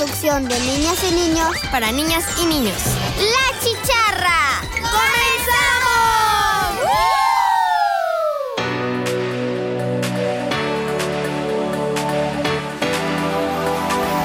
de niñas y niños para niñas y niños. ¡La Chicharra! ¡Comenzamos!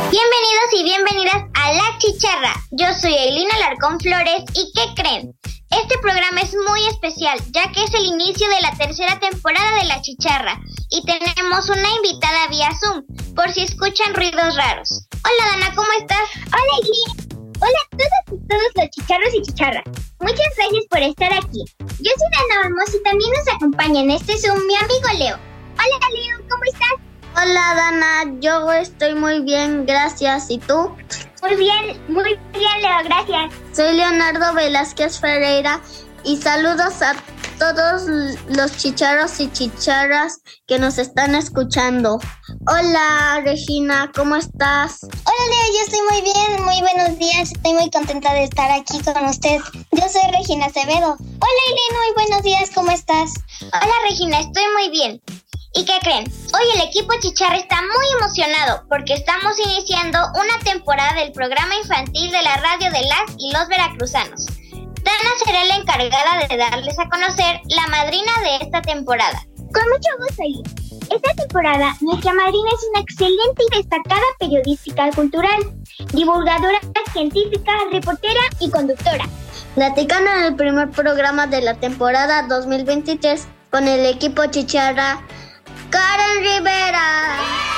Bienvenidos y bienvenidas a La Chicharra. Yo soy Eileen Alarcón Flores y ¿qué creen? Este programa es muy especial ya que es el inicio de la tercera temporada de La Chicharra y tenemos una invitada vía Zoom por si escuchan ruidos raros. Hola Dana, ¿cómo estás? Hola Eileen. Hola a todas y todos los chicharros y chicharras. Muchas gracias por estar aquí. Yo soy Dana Olmos y también nos acompaña en este Zoom mi amigo Leo. Hola Leo, ¿cómo estás? Hola Dana, yo estoy muy bien, gracias. ¿Y tú? Muy bien, muy bien Leo, gracias. Soy Leonardo Velázquez Ferreira y saludos a todos los chicharros y chicharras que nos están escuchando. Hola Regina, ¿cómo estás? Hola Leo, yo estoy muy bien, muy buenos días, estoy muy contenta de estar aquí con usted. Yo soy Regina Acevedo. Hola Irene, muy buenos días, ¿cómo estás? Hola Regina, estoy muy bien. ¿Y qué creen? Hoy el equipo Chicharra está muy emocionado porque estamos iniciando una temporada del programa infantil de la radio de las y los veracruzanos. Dana será la encargada de darles a conocer la madrina de esta temporada. Con mucho gusto, Esta temporada, nuestra madrina es una excelente y destacada periodística cultural, divulgadora científica, reportera y conductora. Platicando en el primer programa de la temporada 2023 con el equipo Chicharra Karen Rivera.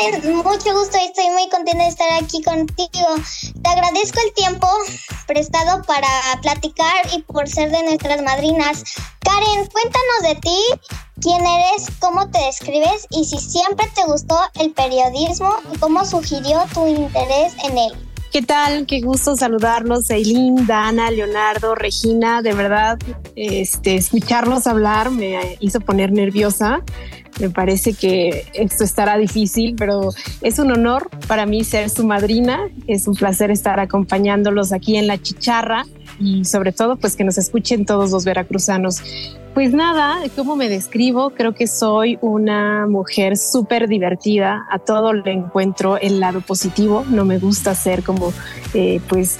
Karen, mucho gusto, estoy muy contenta de estar aquí contigo. Te agradezco el tiempo prestado para platicar y por ser de nuestras madrinas. Karen, cuéntanos de ti, quién eres, cómo te describes y si siempre te gustó el periodismo y cómo sugirió tu interés en él. ¿Qué tal? Qué gusto saludarlos, Eileen, Dana, Leonardo, Regina. De verdad, este, escucharlos hablar me hizo poner nerviosa. Me parece que esto estará difícil, pero es un honor para mí ser su madrina. Es un placer estar acompañándolos aquí en la chicharra y sobre todo pues que nos escuchen todos los veracruzanos. Pues nada, ¿cómo me describo? Creo que soy una mujer súper divertida, a todo le encuentro el lado positivo, no me gusta ser como eh, pues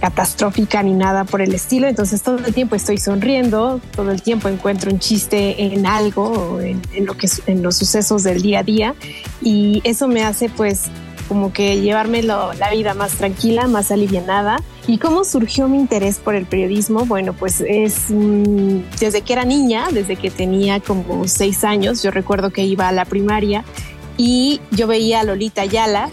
catastrófica ni nada por el estilo, entonces todo el tiempo estoy sonriendo, todo el tiempo encuentro un chiste en algo, en, en lo que en los sucesos del día a día y eso me hace pues como que llevarme la vida más tranquila, más alivianada. ¿Y cómo surgió mi interés por el periodismo? Bueno, pues es desde que era niña, desde que tenía como seis años, yo recuerdo que iba a la primaria y yo veía a Lolita Ayala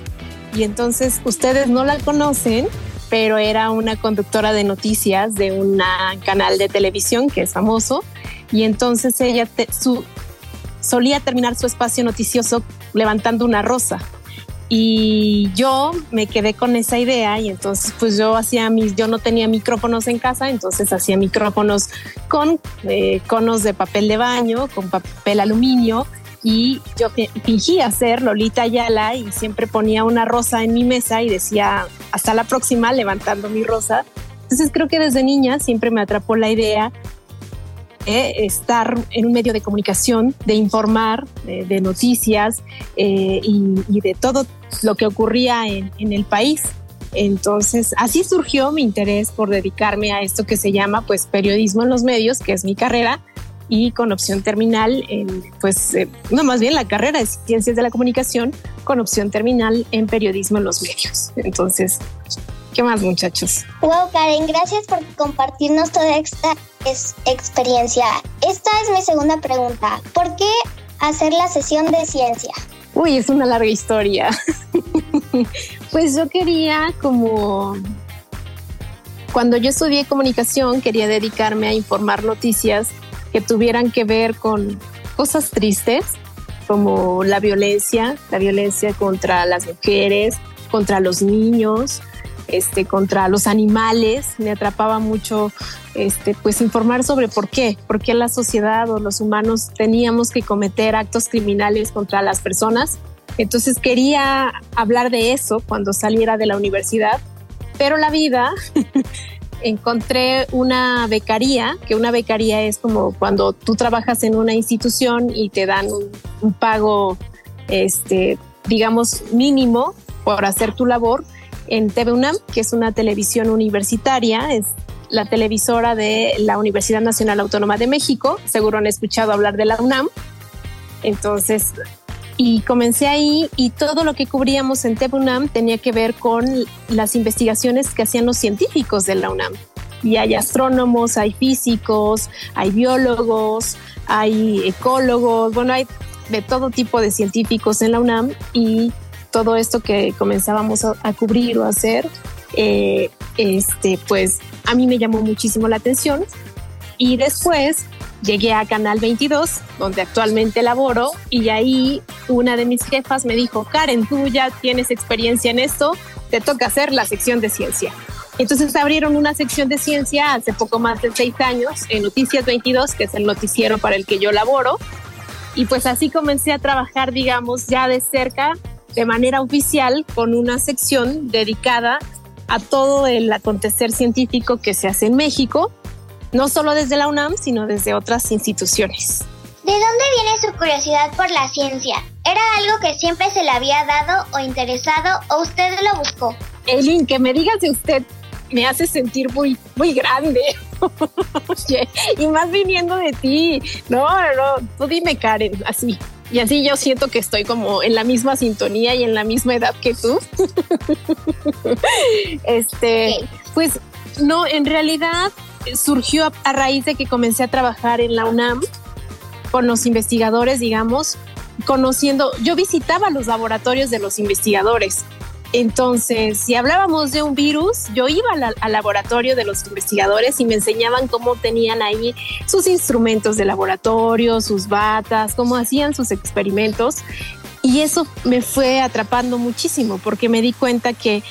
y entonces ustedes no la conocen, pero era una conductora de noticias de un canal de televisión que es famoso y entonces ella su, solía terminar su espacio noticioso levantando una rosa y yo me quedé con esa idea y entonces pues yo hacía mis, yo no tenía micrófonos en casa, entonces hacía micrófonos con eh, conos de papel de baño, con papel aluminio y yo fingía ser Lolita Ayala y siempre ponía una rosa en mi mesa y decía hasta la próxima levantando mi rosa. Entonces creo que desde niña siempre me atrapó la idea estar en un medio de comunicación, de informar, de, noticias eh, y, de todo lo que ocurría en, el país. Entonces, así surgió mi interés por dedicarme a esto que se llama pues periodismo en los medios, que es mi carrera, y con opción terminal en, pues, eh, no, más bien la carrera es ciencias de la comunicación, con opción terminal en periodismo en los medios. Entonces, ¿Qué más, muchachos? Wow, Karen, gracias por compartirnos toda esta experiencia. Esta es mi segunda pregunta. ¿Por qué hacer la sesión de ciencia? Uy, es una larga historia. pues yo quería como... Cuando yo estudié comunicación, quería dedicarme a informar noticias que tuvieran que ver con cosas tristes, como la violencia, la violencia contra las mujeres, contra los niños, este, contra los animales. Me atrapaba mucho este, pues informar sobre por qué, por qué la sociedad o los humanos teníamos que cometer actos criminales contra las personas. Entonces quería hablar de eso cuando saliera de la universidad, pero la vida encontré una becaría, que una becaría es como cuando tú trabajas en una institución y te dan un, pago, este, digamos, mínimo por hacer tu labor en TV UNAM, que es una televisión universitaria, es la televisora de la Universidad Nacional Autónoma de México. Seguro han escuchado hablar de la UNAM. Entonces, y comencé ahí y todo lo que cubríamos en TV UNAM tenía que ver con las investigaciones que hacían los científicos de la UNAM. Y hay astrónomos, hay físicos, hay biólogos, hay ecólogos, bueno, hay de todo tipo de científicos en la UNAM y todo esto que comenzábamos a, cubrir o hacer, eh, este, pues a mí me llamó muchísimo la atención. Y después llegué a Canal 22, donde actualmente laboro, y ahí una de mis jefas me dijo, Karen, tú ya tienes experiencia en esto, te toca hacer la sección de ciencia. Entonces abrieron una sección de ciencia hace poco más de seis años en Noticias 22, que es el noticiero para el que yo laboro. Y pues así comencé a trabajar, digamos, ya de cerca, de manera oficial, con una sección dedicada a todo el acontecer científico que se hace en México no solo desde la UNAM, sino desde otras instituciones. ¿De dónde viene su curiosidad por la ciencia? ¿Era algo que siempre se le había dado o interesado o usted lo buscó? Elin, que me digas de usted me hace sentir muy, muy grande. y más viniendo de ti. No, no, tú dime, Karen, así. Y así yo siento que estoy como en la misma sintonía y en la misma edad que tú. este, pues no, en realidad surgió a, raíz de que comencé a trabajar en la UNAM con los investigadores, digamos, conociendo, yo visitaba los laboratorios de los investigadores. Entonces, si hablábamos de un virus, yo iba al, laboratorio de los investigadores y me enseñaban cómo tenían ahí sus instrumentos de laboratorio, sus batas, cómo hacían sus experimentos. Y eso me fue atrapando muchísimo porque me di cuenta que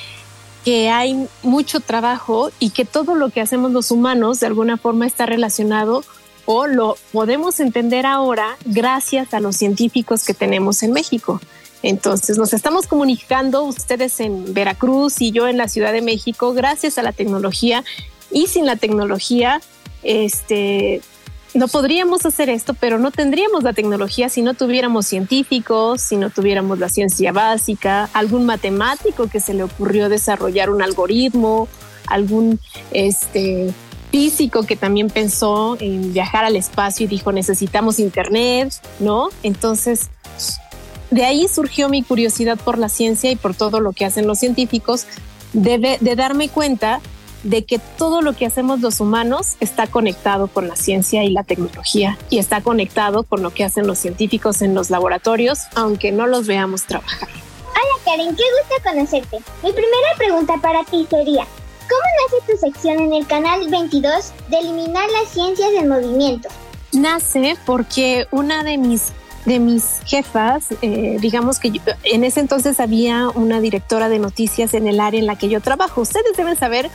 que hay mucho trabajo y que todo lo que hacemos los humanos de alguna forma está relacionado o lo podemos entender ahora gracias a los científicos que tenemos en México. Entonces nos estamos comunicando ustedes en Veracruz y yo en la Ciudad de México gracias a la tecnología y sin la tecnología este no podríamos hacer esto, pero no tendríamos la tecnología si no tuviéramos científicos, si no tuviéramos la ciencia básica, algún matemático que se le ocurrió desarrollar un algoritmo, algún este, físico que también pensó en viajar al espacio y dijo necesitamos internet, ¿no? Entonces, de ahí surgió mi curiosidad por la ciencia y por todo lo que hacen los científicos, de, de darme cuenta de que todo lo que hacemos los humanos está conectado con la ciencia y la tecnología y está conectado con lo que hacen los científicos en los laboratorios, aunque no los veamos trabajar. Hola Karen, qué gusto conocerte. Mi primera pregunta para ti sería, ¿cómo nace tu sección en el canal 22 de eliminar las ciencias del movimiento? Nace porque una de mis de mis jefas, eh, digamos que en ese entonces había una directora de noticias en el área en la que yo trabajo. Ustedes deben saber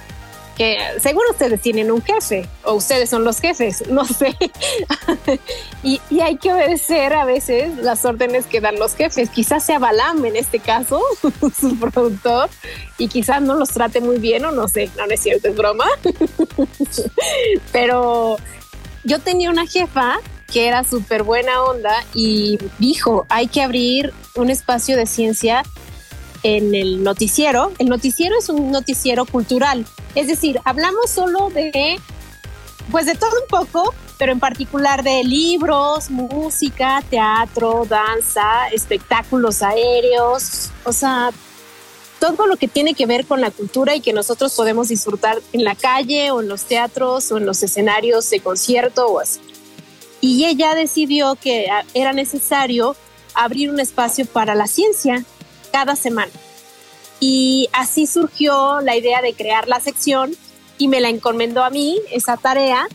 que seguro ustedes tienen un jefe o ustedes son los jefes, no sé. y, hay que obedecer a veces las órdenes que dan los jefes. Quizás sea Balam en este caso, su productor, y quizás no los trate muy bien o no sé, no, es cierto, es broma. Pero yo tenía una jefa que era súper buena onda y dijo, hay que abrir un espacio de ciencia en el noticiero. El noticiero es un noticiero cultural, es decir, hablamos solo de, pues de todo un poco, pero en particular de libros, música, teatro, danza, espectáculos aéreos, o sea, todo lo que tiene que ver con la cultura y que nosotros podemos disfrutar en la calle o en los teatros o en los escenarios de concierto o así. Y ella decidió que era necesario abrir un espacio para la ciencia cada semana. Y así surgió la idea de crear la sección y me la encomendó a mí esa tarea.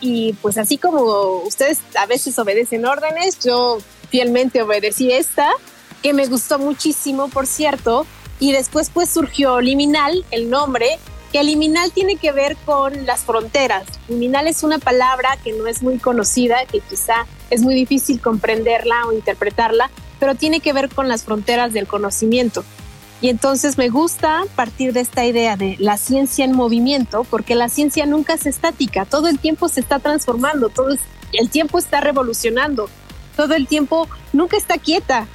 Y pues así como ustedes a veces obedecen órdenes, yo fielmente obedecí esta, que me gustó muchísimo, por cierto. Y después pues surgió Liminal, el nombre, que liminal tiene que ver con las fronteras. Liminal es una palabra que no es muy conocida, que quizá es muy difícil comprenderla o interpretarla, pero tiene que ver con las fronteras del conocimiento. Y entonces me gusta partir de esta idea de la ciencia en movimiento, porque la ciencia nunca es estática, todo el tiempo se está transformando, todo el tiempo está revolucionando, todo el tiempo nunca está quieta.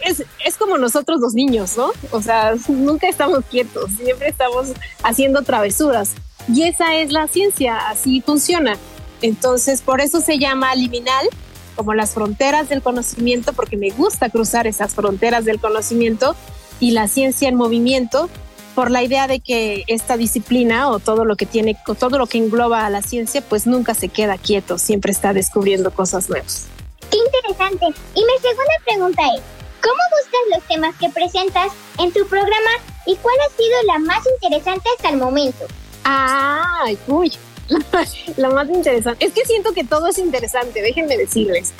Es, es, como nosotros los niños, ¿no? O sea, nunca estamos quietos, siempre estamos haciendo travesuras. Y esa es la ciencia, así funciona. Entonces, por eso se llama liminal, como las fronteras del conocimiento, porque me gusta cruzar esas fronteras del conocimiento y la ciencia en movimiento, por la idea de que esta disciplina o todo lo que tiene, o todo lo que engloba a la ciencia, pues nunca se queda quieto, siempre está descubriendo cosas nuevas. Qué interesante. Y mi segunda pregunta es, ¿cómo buscas los temas que presentas en tu programa y cuál ha sido la más interesante hasta el momento? Ay, uy, la, más interesante. Es que siento que todo es interesante, déjenme decirles.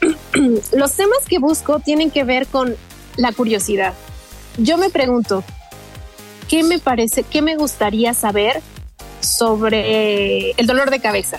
Los temas que busco tienen que ver con la curiosidad. Yo me pregunto, ¿qué me parece, qué me gustaría saber sobre el dolor de cabeza?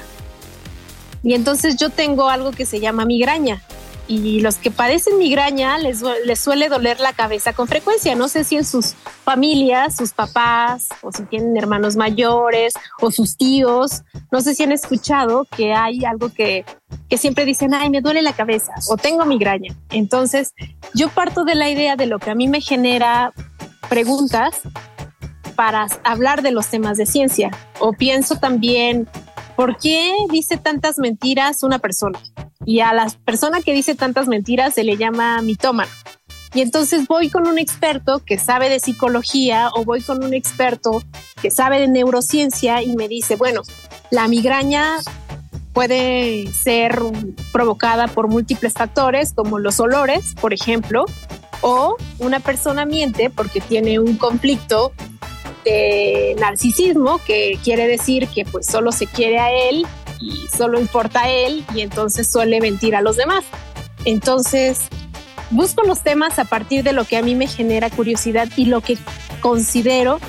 Y entonces yo tengo algo que se llama migraña y los que padecen migraña les, suele doler la cabeza con frecuencia. No sé si en sus familias, sus papás, o si tienen hermanos mayores, o sus tíos, no sé si han escuchado que hay algo que, que siempre dicen, ay, me duele la cabeza o tengo migraña. Entonces, yo parto de la idea de lo que a mí me genera preguntas para hablar de los temas de ciencia. O pienso también, ¿por qué dice tantas mentiras una persona? Y a la persona que dice tantas mentiras se le llama mitómano. Y entonces voy con un experto que sabe de psicología o voy con un experto que sabe de neurociencia y me dice, bueno, la migraña puede ser provocada por múltiples factores como los olores, por ejemplo, o una persona miente porque tiene un conflicto de narcisismo, que quiere decir que pues solo se quiere a él y solo importa a él y entonces suele mentir a los demás. Entonces, busco los temas a partir de lo que a mí me genera curiosidad y lo que considero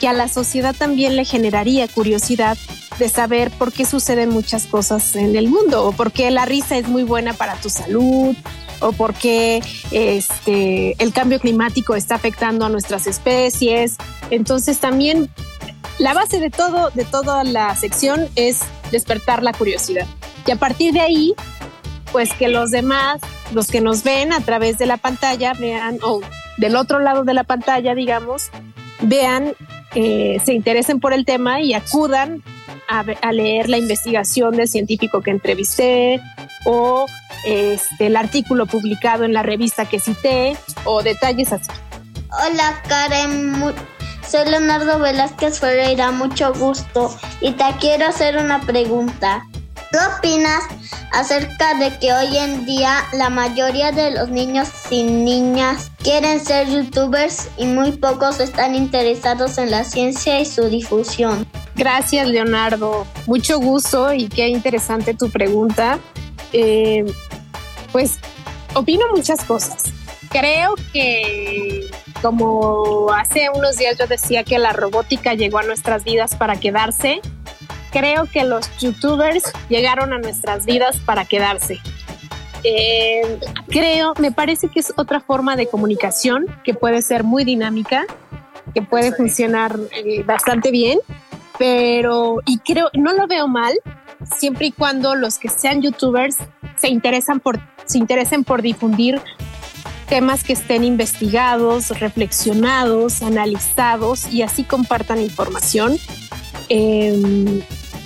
que a la sociedad también le generaría curiosidad de saber por qué suceden muchas cosas en el mundo o por qué la risa es muy buena para tu salud o por qué este, el cambio climático está afectando a nuestras especies. Entonces también la base de todo, de toda la sección es despertar la curiosidad. Y a partir de ahí, pues que los demás, los que nos ven a través de la pantalla, vean, o del otro lado de la pantalla, digamos, vean, eh, se interesen por el tema y acudan a, leer la investigación del científico que entrevisté o este, el artículo publicado en la revista que cité o detalles así. Hola Karen, soy Leonardo Velázquez Ferreira, mucho gusto y te quiero hacer una pregunta. ¿Qué opinas acerca de que hoy en día la mayoría de los niños y niñas quieren ser youtubers y muy pocos están interesados en la ciencia y su difusión? Gracias Leonardo, mucho gusto y qué interesante tu pregunta. Eh, pues opino muchas cosas. Creo que como hace unos días yo decía que la robótica llegó a nuestras vidas para quedarse, creo que los youtubers llegaron a nuestras vidas para quedarse. Eh, creo, me parece que es otra forma de comunicación que puede ser muy dinámica, que puede funcionar eh, bastante bien, pero, y creo, no lo veo mal, siempre y cuando los que sean youtubers se interesan por, se interesen por difundir temas que estén investigados, reflexionados, analizados y así compartan información. Em,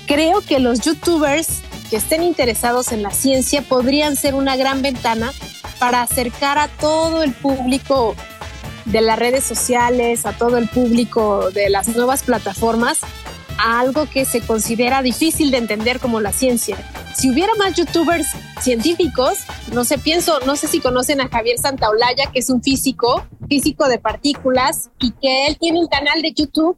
creo que los youtubers que estén interesados en la ciencia podrían ser una gran ventana para acercar a todo el público de las redes sociales, a todo el público de las nuevas plataformas, a algo que se considera difícil de entender como la ciencia. Si hubiera más youtubers científicos, no sé, pienso, no sé si conocen a Javier Santaolalla, que es un físico, físico de partículas, y que él tiene un canal de YouTube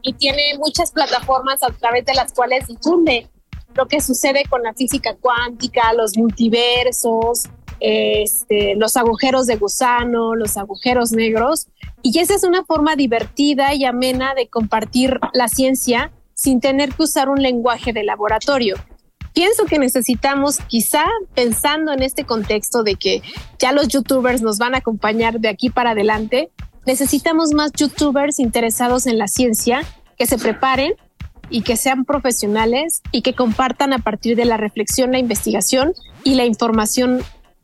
y tiene muchas plataformas a través de las cuales difunde lo que sucede con la física cuántica, los multiversos, este, los agujeros de gusano, los agujeros negros. Y esa es una forma divertida y amena de compartir la ciencia sin tener que usar un lenguaje de laboratorio. Pienso que necesitamos, quizá pensando en este contexto de que ya los youtubers nos van a acompañar de aquí para adelante, necesitamos más youtubers interesados en la ciencia que se preparen y que sean profesionales y que compartan a partir de la reflexión, la investigación y la información,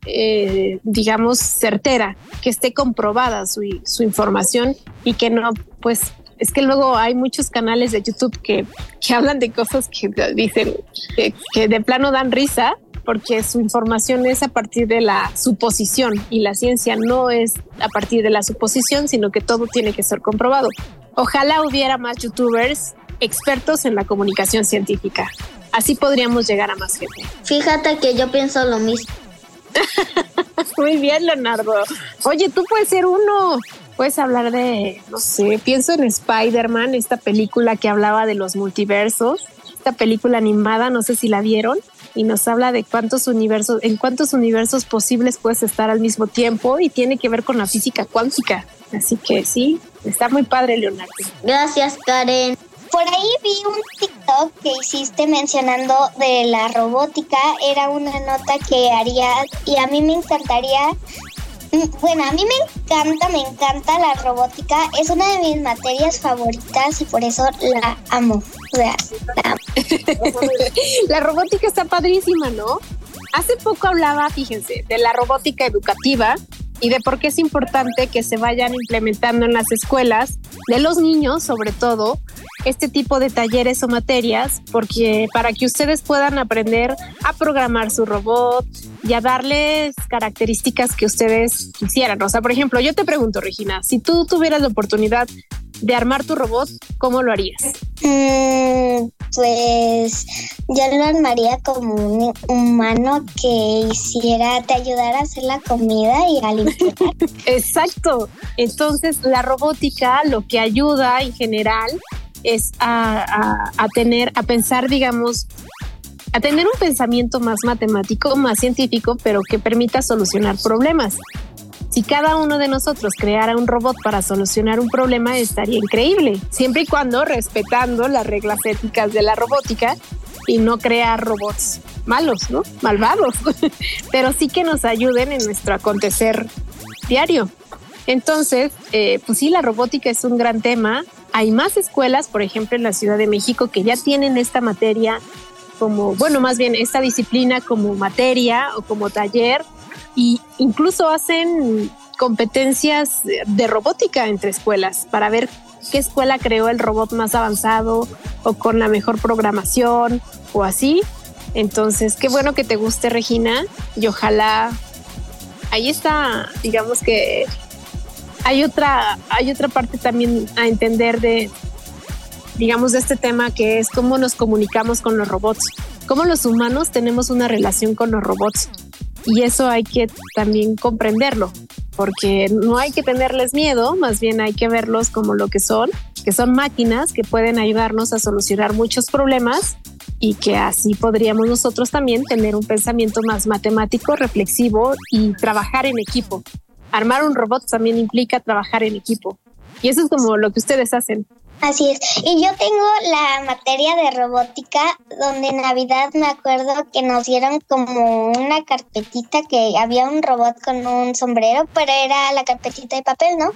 eh, digamos, certera, que esté comprobada su, su información y que no, pues, es que luego hay muchos canales de YouTube que, que hablan de cosas que dicen que, que de plano dan risa porque su información es a partir de la suposición y la ciencia no es a partir de la suposición, sino que todo tiene que ser comprobado. Ojalá hubiera más youtubers expertos en la comunicación científica. Así podríamos llegar a más gente. Fíjate que yo pienso lo mismo. Muy bien, Leonardo. Oye, tú puedes ser uno. Puedes hablar de, no sé, pienso en Spider-Man, esta película que hablaba de los multiversos, esta película animada, no sé si la vieron, y nos habla de cuántos universos, en cuántos universos posibles puedes estar al mismo tiempo y tiene que ver con la física cuántica. Así que sí, está muy padre, Leonardo. Gracias, Karen. Por ahí vi un TikTok que hiciste mencionando de la robótica. Era una nota que haría y a mí me encantaría. Bueno, a mí me encanta, me encanta la robótica. Es una de mis materias favoritas y por eso la amo. La, amo. la robótica está padrísima, ¿no? Hace poco hablaba, fíjense, de la robótica educativa y de por qué es importante que se vayan implementando en las escuelas de los niños, sobre todo, este tipo de talleres o materias, porque para que ustedes puedan aprender a programar su robot y a darles características que ustedes quisieran. O sea, por ejemplo, yo te pregunto, Regina, si tú tuvieras la oportunidad de armar tu robot, ¿cómo lo harías? Mm, pues yo lo armaría como un humano que hiciera, te ayudara a hacer la comida y a limpiar. Exacto. Entonces, la robótica lo que ayuda en general es a, a, tener, a pensar, digamos, a tener un pensamiento más matemático, más científico, pero que permita solucionar problemas. Si cada uno de nosotros creara un robot para solucionar un problema, estaría increíble, siempre y cuando respetando las reglas éticas de la robótica y no crear robots malos, ¿no? Malvados, pero sí que nos ayuden en nuestro acontecer diario. Entonces, eh, pues sí, la robótica es un gran tema. Hay más escuelas, por ejemplo, en la Ciudad de México, que ya tienen esta materia como, bueno, más bien esta disciplina como materia o como taller y incluso hacen competencias de robótica entre escuelas para ver qué escuela creó el robot más avanzado o con la mejor programación o así. Entonces, qué bueno que te guste, Regina, y ojalá ahí está, digamos que hay otra, hay otra parte también a entender de, digamos, de este tema que es cómo nos comunicamos con los robots, cómo los humanos tenemos una relación con los robots. Y eso hay que también comprenderlo, porque no hay que tenerles miedo, más bien hay que verlos como lo que son, que son máquinas que pueden ayudarnos a solucionar muchos problemas y que así podríamos nosotros también tener un pensamiento más matemático, reflexivo y trabajar en equipo. Armar un robot también implica trabajar en equipo. Y eso es como lo que ustedes hacen. Así es. Y yo tengo la materia de robótica, donde en Navidad me acuerdo que nos dieron como una carpetita que había un robot con un sombrero, pero era la carpetita de papel, ¿no?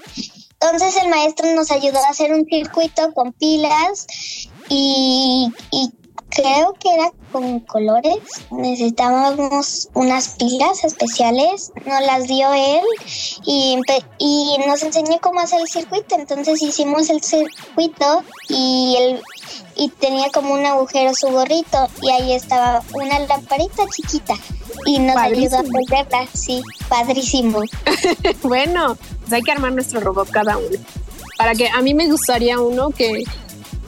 Entonces el maestro nos ayudó a hacer un circuito con pilas y, y creo que era con colores. Necesitábamos unas pilas especiales. Nos las dio él y, y nos enseñó cómo hacer el circuito. Entonces hicimos el circuito y el y tenía como un agujero su gorrito y ahí estaba una lamparita chiquita y nos ayudó a ponerla, sí, padrísimo. bueno, pues hay que armar nuestro robot cada uno. Para que a mí me gustaría uno que,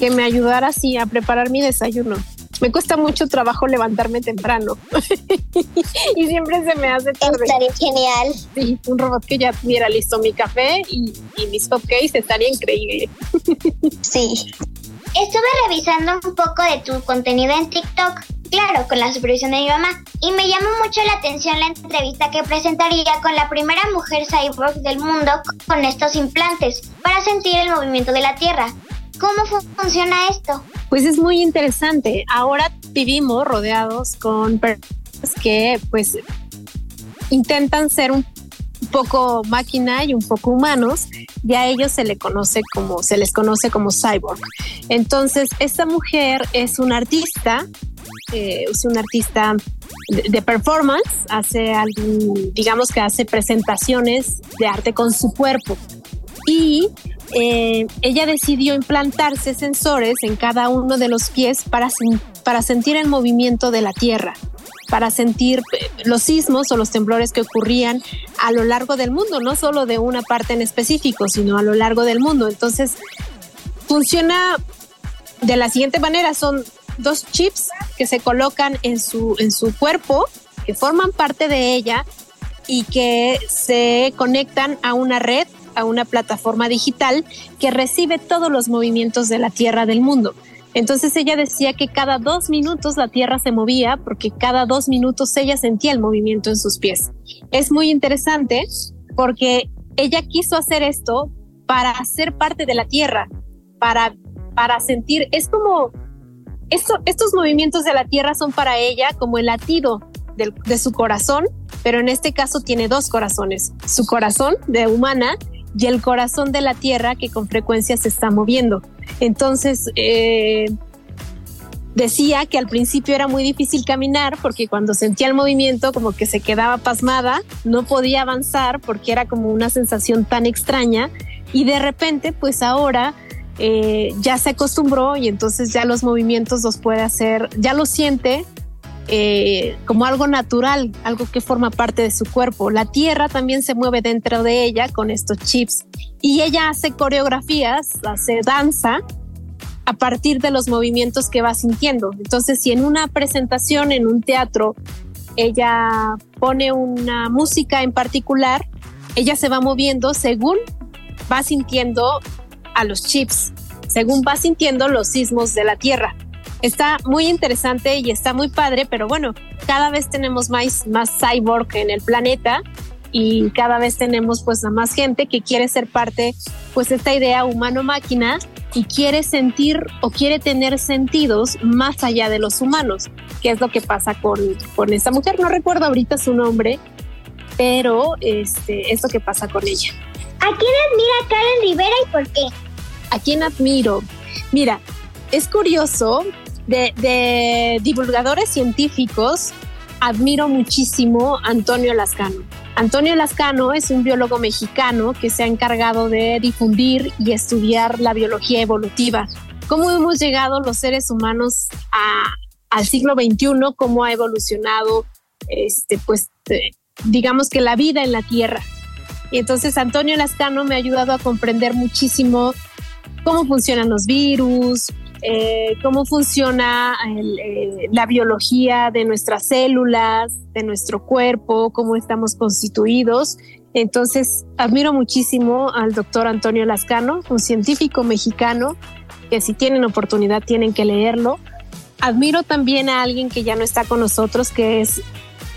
que me ayudara así a preparar mi desayuno me cuesta mucho trabajo levantarme temprano y siempre se me hace tarde. Estaría genial. Sí, un robot que ya tuviera listo mi café y, y mis cupcakes estaría increíble. sí. Estuve revisando un poco de tu contenido en TikTok, claro, con la supervisión de mi mamá, y me llamó mucho la atención la entrevista que presentaría con la primera mujer cyborg del mundo con estos implantes para sentir el movimiento de la Tierra. ¿Cómo funciona esto? Pues es muy interesante. Ahora vivimos rodeados con personas que pues intentan ser un poco máquina y un poco humanos y a ellos se conoce como, se les conoce como cyborg. Entonces, esta mujer es una artista, eh, es una artista de, performance, hace digamos que hace presentaciones de arte con su cuerpo. Y eh, ella decidió implantarse sensores en cada uno de los pies para, para sentir el movimiento de la tierra para sentir eh, los sismos o los temblores que ocurrían a lo largo del mundo, no solo de una parte en específico, sino a lo largo del mundo. Entonces, funciona de la siguiente manera, son dos chips que se colocan en su, en su cuerpo, que forman parte de ella y que se conectan a una red, a una plataforma digital que recibe todos los movimientos de la Tierra del mundo. Entonces ella decía que cada dos minutos la tierra se movía porque cada dos minutos ella sentía el movimiento en sus pies. Es muy interesante porque ella quiso hacer esto para ser parte de la tierra, para, para sentir, es como, esto, estos movimientos de la tierra son para ella como el latido de su corazón, pero en este caso tiene dos corazones, su corazón de humana y el corazón de la tierra que con frecuencia se está moviendo. Entonces, eh, decía que al principio era muy difícil caminar porque cuando sentía el movimiento como que se quedaba pasmada, no podía avanzar porque era como una sensación tan extraña y de repente pues ahora eh, ya se acostumbró y entonces ya los movimientos los puede hacer, ya lo siente eh, como algo natural, algo que forma parte de su cuerpo. La tierra también se mueve dentro de ella con estos chips y ella hace coreografías, hace danza a partir de los movimientos que va sintiendo. Entonces, si en una presentación, en un teatro, ella pone una música en particular, ella se va moviendo según va sintiendo a los chips, según va sintiendo los sismos de la tierra está muy interesante y está muy padre, pero bueno, cada vez tenemos más, más cyborg en el planeta y cada vez tenemos pues a más gente que quiere ser parte pues de esta idea humano-máquina y quiere sentir o quiere tener sentidos más allá de los humanos, que es lo que pasa con, con esta mujer. No recuerdo ahorita su nombre, pero este, es lo que pasa con ella. ¿A quién admira Karen Rivera y por qué? ¿A quién admiro? Mira, es curioso de, divulgadores científicos, admiro muchísimo a Antonio Lascano. Antonio Lascano es un biólogo mexicano que se ha encargado de difundir y estudiar la biología evolutiva. Cómo hemos llegado los seres humanos al siglo XXI, cómo ha evolucionado, este, pues, eh, digamos que la vida en la Tierra. Y entonces Antonio Lascano me ha ayudado a comprender muchísimo cómo funcionan los virus, eh, cómo funciona eh, la biología de nuestras células, de nuestro cuerpo, cómo estamos constituidos. Entonces, admiro muchísimo al doctor Antonio Lascano, un científico mexicano que si tienen oportunidad tienen que leerlo. Admiro también a alguien que ya no está con nosotros, que es,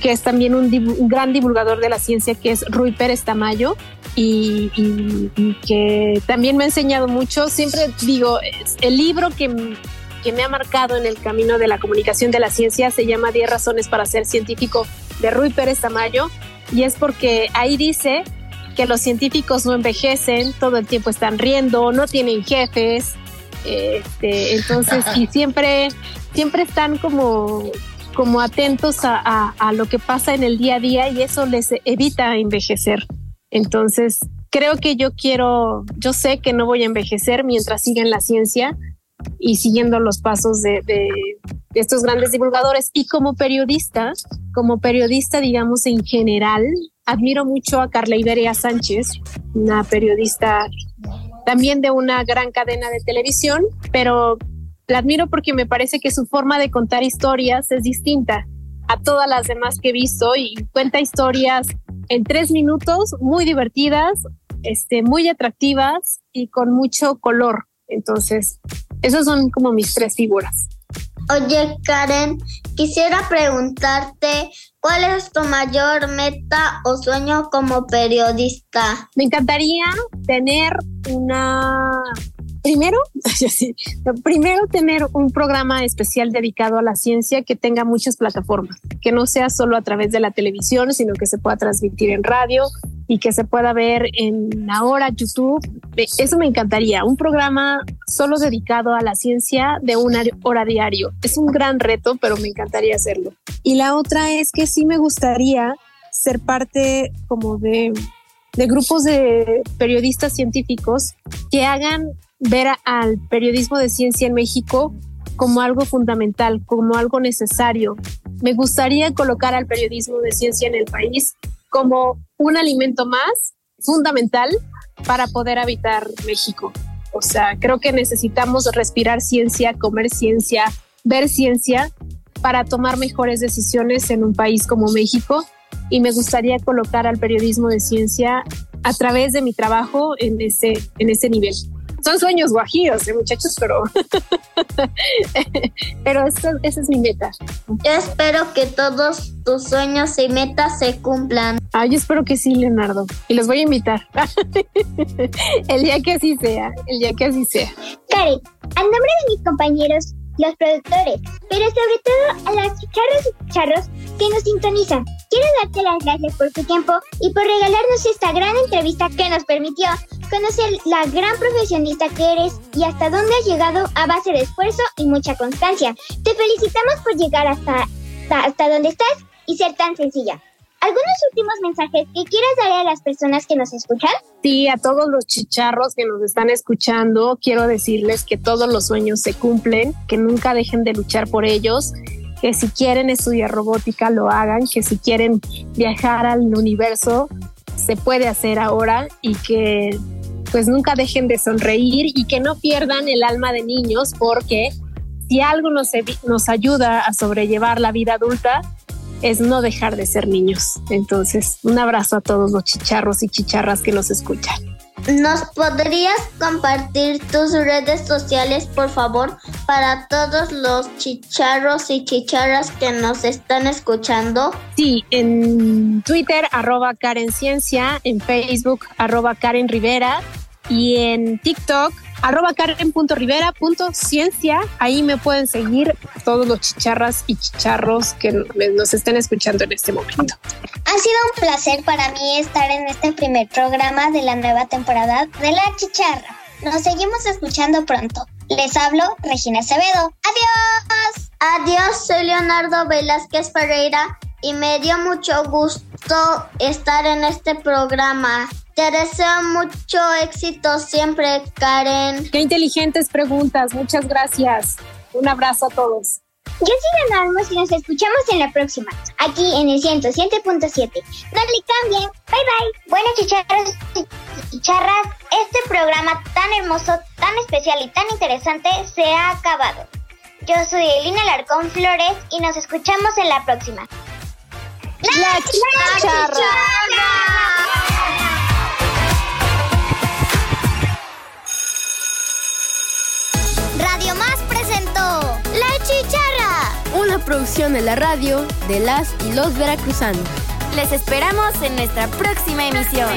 que es también un, gran divulgador de la ciencia, que es Rui Pérez Tamayo, y, que también me ha enseñado mucho. Siempre digo, el libro que, que me ha marcado en el camino de la comunicación de la ciencia se llama 10 razones para ser científico de Rui Pérez Tamayo y es porque ahí dice que los científicos no envejecen, todo el tiempo están riendo, no tienen jefes, este, entonces y siempre, siempre están como, como atentos a, lo que pasa en el día a día y eso les evita envejecer. Entonces, creo que yo quiero, yo sé que no voy a envejecer mientras siga en la ciencia y siguiendo los pasos de, estos grandes divulgadores. Y como periodista, como periodista, digamos, en general, admiro mucho a Carla Iberia Sánchez, una periodista también de una gran cadena de televisión, pero la admiro porque me parece que su forma de contar historias es distinta a todas las demás que he visto y cuenta historias en tres minutos, muy divertidas, este, muy atractivas y con mucho color. Entonces, esos son como mis tres figuras. Oye, Karen, quisiera preguntarte, ¿cuál es tu mayor meta o sueño como periodista? Me encantaría tener una primero, primero tener un programa especial dedicado a la ciencia que tenga muchas plataformas, que no sea solo a través de la televisión, sino que se pueda transmitir en radio, y que se pueda ver en ahora YouTube. Eso me encantaría, un programa solo dedicado a la ciencia de una hora diario. Es un gran reto, pero me encantaría hacerlo. Y la otra es que sí me gustaría ser parte como de grupos de periodistas científicos que hagan ver al periodismo de ciencia en México como algo fundamental, como algo necesario. Me gustaría colocar al periodismo de ciencia en el país como un alimento más fundamental para poder habitar México. O sea, creo que necesitamos respirar ciencia, comer ciencia, ver ciencia para tomar mejores decisiones en un país como México y me gustaría colocar al periodismo de ciencia a través de mi trabajo en ese, en ese nivel son sueños guajiros, ¿eh, muchachos, pero, pero esa, es mi meta. Yo espero que todos tus sueños y metas se cumplan. Ah, yo espero que sí, Leonardo. Y los voy a invitar. el día que así sea, el día que así sea. Karen, a nombre de mis compañeros los productores, pero sobre todo a las chicharras y chicharros que nos sintonizan. Quiero darte las gracias por tu tiempo y por regalarnos esta gran entrevista que nos permitió conocer la gran profesionista que eres y hasta dónde has llegado a base de esfuerzo y mucha constancia. Te felicitamos por llegar hasta, hasta donde estás y ser tan sencilla. ¿Algunos últimos mensajes que quieras dar a las personas que nos escuchan? Sí, a todos los chicharros que nos están escuchando, quiero decirles que todos los sueños se cumplen, que nunca dejen de luchar por ellos, que si quieren estudiar robótica lo hagan, que si quieren viajar al universo se puede hacer ahora y que pues nunca dejen de sonreír y que no pierdan el alma de niños porque si algo nos, nos ayuda a sobrellevar la vida adulta es no dejar de ser niños. Entonces, un abrazo a todos los chicharros y chicharras que nos escuchan. ¿Nos podrías compartir tus redes sociales, por favor, para todos los chicharros y chicharras que nos están escuchando? Sí, en Twitter, arroba Karen Ciencia, en Facebook, arroba Karen Rivera y en TikTok, arroba karen.rivera.ciencia. Ahí me pueden seguir todos los chicharras y chicharros que nos estén escuchando en este momento. Ha sido un placer para mí estar en este primer programa de la nueva temporada de La Chicharra. Nos seguimos escuchando pronto. Les hablo Regina Acevedo. Adiós. Adiós, soy Leonardo Velázquez Ferreira y me dio mucho gusto estar en este programa. Te deseo mucho éxito siempre, Karen. Qué inteligentes preguntas. Muchas gracias. Un abrazo a todos. Yo soy Leonardo y nos escuchamos en la próxima, aquí en el 107.7. No le cambien. Bye bye. Bueno, chicharras y chicharras, este programa tan hermoso, tan especial y tan interesante se ha acabado. Yo soy Elina Larcón Flores y nos escuchamos en la próxima. ¡La, chicharra! Radio Chicharra, una producción de la radio de las y los veracruzanos. Les esperamos en nuestra próxima emisión.